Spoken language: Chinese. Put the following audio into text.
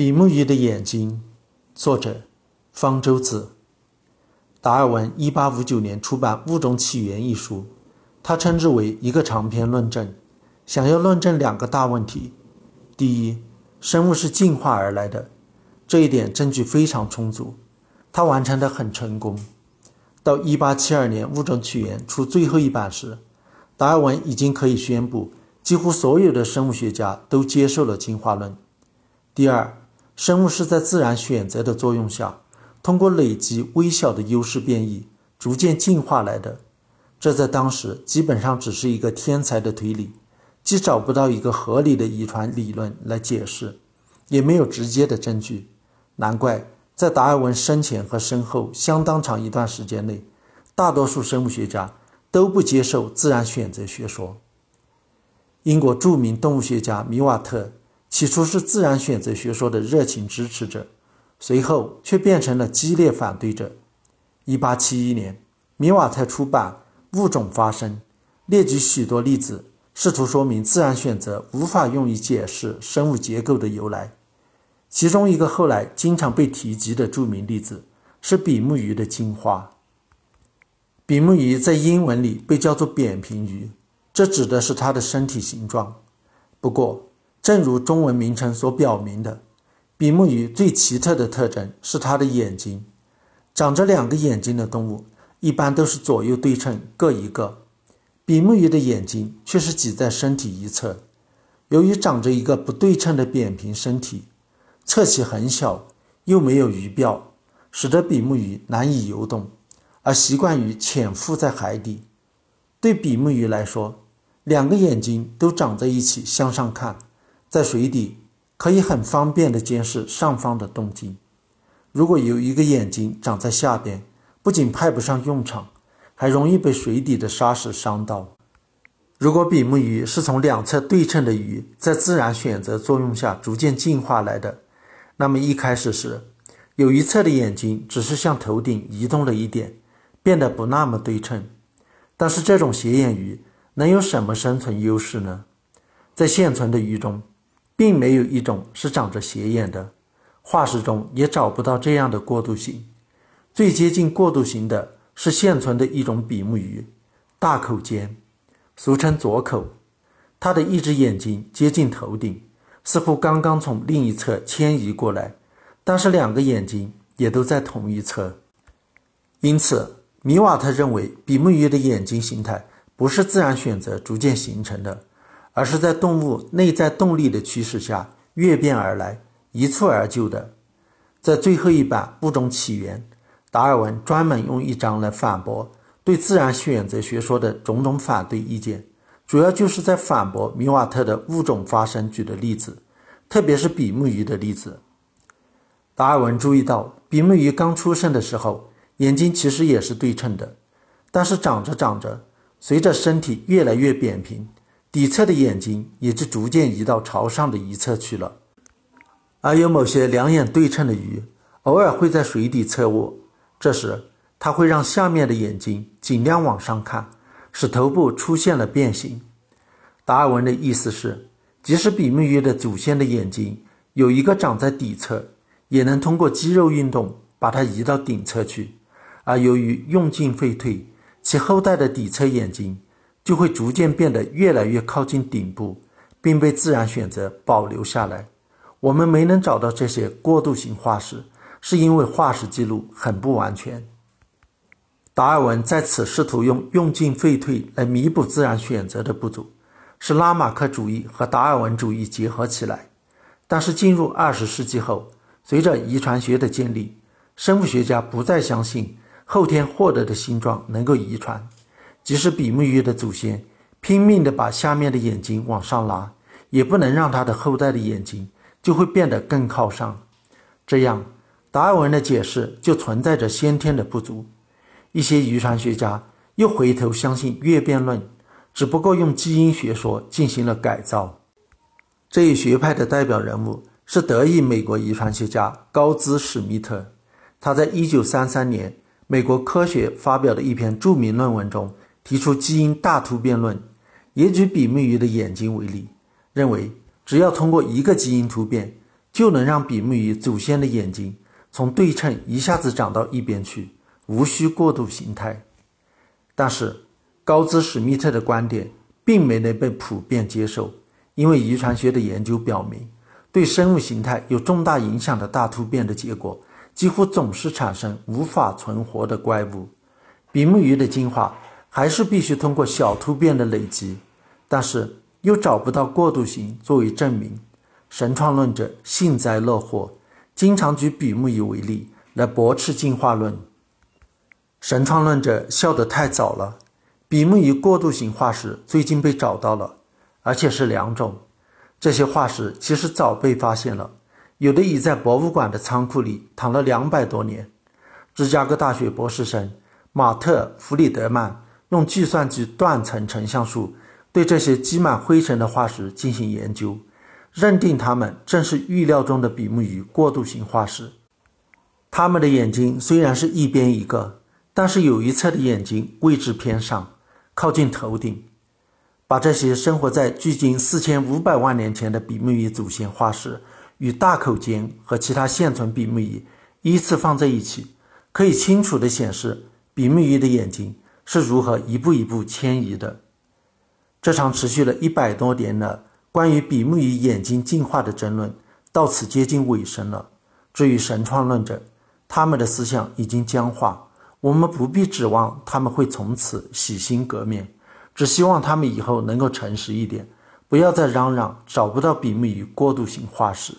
比目鱼的眼睛，作者方舟子。达尔文1859年出版《物种起源》一书，他称之为一个长篇论证，想要论证两个大问题：第一，生物是进化而来的，这一点证据非常充足，他完成的很成功。到1872年《物种起源》出最后一版时，达尔文已经可以宣布，几乎所有的生物学家都接受了进化论。第二。生物是在自然选择的作用下，通过累积微小的优势变异，逐渐进化来的。这在当时基本上只是一个天才的推理，既找不到一个合理的遗传理论来解释，也没有直接的证据。难怪在达尔文生前和身后相当长一段时间内，大多数生物学家都不接受自然选择学说。英国著名动物学家米瓦特。起初是自然选择学说的热情支持者，随后却变成了激烈反对者。1871年，米瓦特出版《物种发生》，列举许多例子，试图说明自然选择无法用于解释生物结构的由来。其中一个后来经常被提及的著名例子是比目鱼的进化。比目鱼在英文里被叫做扁平鱼，这指的是它的身体形状。不过，正如中文名称所表明的，比目鱼最奇特的特征是它的眼睛。长着两个眼睛的动物一般都是左右对称各一个，比目鱼的眼睛却是挤在身体一侧。由于长着一个不对称的扁平身体，侧鳍很小，又没有鱼鳔，使得比目鱼难以游动，而习惯于潜伏在海底。对比目鱼来说，两个眼睛都长在一起向上看。在水底可以很方便地监视上方的动静。如果有一个眼睛长在下边，不仅派不上用场，还容易被水底的沙石伤到。如果比目鱼是从两侧对称的鱼在自然选择作用下逐渐进化来的，那么一开始时有一侧的眼睛只是向头顶移动了一点，变得不那么对称。但是这种斜眼鱼能有什么生存优势呢？在现存的鱼中，并没有一种是长着斜眼的，化石中也找不到这样的过渡型。最接近过渡型的是现存的一种比目鱼，大口尖，俗称左口。它的一只眼睛接近头顶，似乎刚刚从另一侧迁移过来，但是两个眼睛也都在同一侧。因此，米瓦特认为比目鱼的眼睛形态不是自然选择逐渐形成的。而是在动物内在动力的驱使下跃变而来，一蹴而就的。在最后一版《物种起源》，达尔文专门用一章来反驳对自然选择学说的种种反对意见，主要就是在反驳米瓦特的物种发生举的例子，特别是比目鱼的例子。达尔文注意到，比目鱼刚出生的时候，眼睛其实也是对称的，但是长着长着，随着身体越来越扁平。底侧的眼睛也就逐渐移到朝上的一侧去了，而有某些两眼对称的鱼，偶尔会在水底侧卧，这时它会让下面的眼睛尽量往上看，使头部出现了变形。达尔文的意思是，即使比目鱼的祖先的眼睛有一个长在底侧，也能通过肌肉运动把它移到顶侧去，而由于用进废退，其后代的底侧眼睛。就会逐渐变得越来越靠近顶部，并被自然选择保留下来。我们没能找到这些过渡型化石，是因为化石记录很不完全。达尔文在此试图用用进废退来弥补自然选择的不足，是拉马克主义和达尔文主义结合起来。但是进入二十世纪后，随着遗传学的建立，生物学家不再相信后天获得的形状能够遗传。即使比目鱼的祖先拼命地把下面的眼睛往上拉，也不能让它的后代的眼睛就会变得更靠上。这样，达尔文的解释就存在着先天的不足。一些遗传学家又回头相信跃变论，只不过用基因学说进行了改造。这一学派的代表人物是德裔美国遗传学家高兹史密特。他在一九三三年美国科学发表的一篇著名论文中。提出基因大突变论，也举比目鱼的眼睛为例，认为只要通过一个基因突变，就能让比目鱼祖先的眼睛从对称一下子长到一边去，无需过渡形态。但是，高兹史密特的观点并没能被普遍接受，因为遗传学的研究表明，对生物形态有重大影响的大突变的结果，几乎总是产生无法存活的怪物。比目鱼的进化还是必须通过小突变的累积，但是又找不到过渡型作为证明。神创论者幸灾乐祸，经常举比目鱼为例来驳斥进化论。神创论者笑得太早了。比目鱼过渡型化石最近被找到了，而且是两种。这些化石其实早被发现了，有的已在博物馆的仓库里躺了两百多年。芝加哥大学博士生马特·弗里德曼用计算机断层成像术对这些积满灰尘的化石进行研究。认定它们正是预料中的比目鱼过渡型化石。它们的眼睛虽然是一边一个，但是有一侧的眼睛位置偏上，靠近头顶。把这些生活在距今四千五百万年前的比目鱼祖先化石与大口鲸和其他现存比目鱼依次放在一起，可以清楚地显示比目鱼的眼睛是如何一步一步迁移的。这场持续了一百多年的。关于比目鱼眼睛进化的争论到此接近尾声了。至于神创论者，他们的思想已经僵化，我们不必指望他们会从此洗心革面，只希望他们以后能够诚实一点，不要再嚷嚷找不到比目鱼过渡型化石。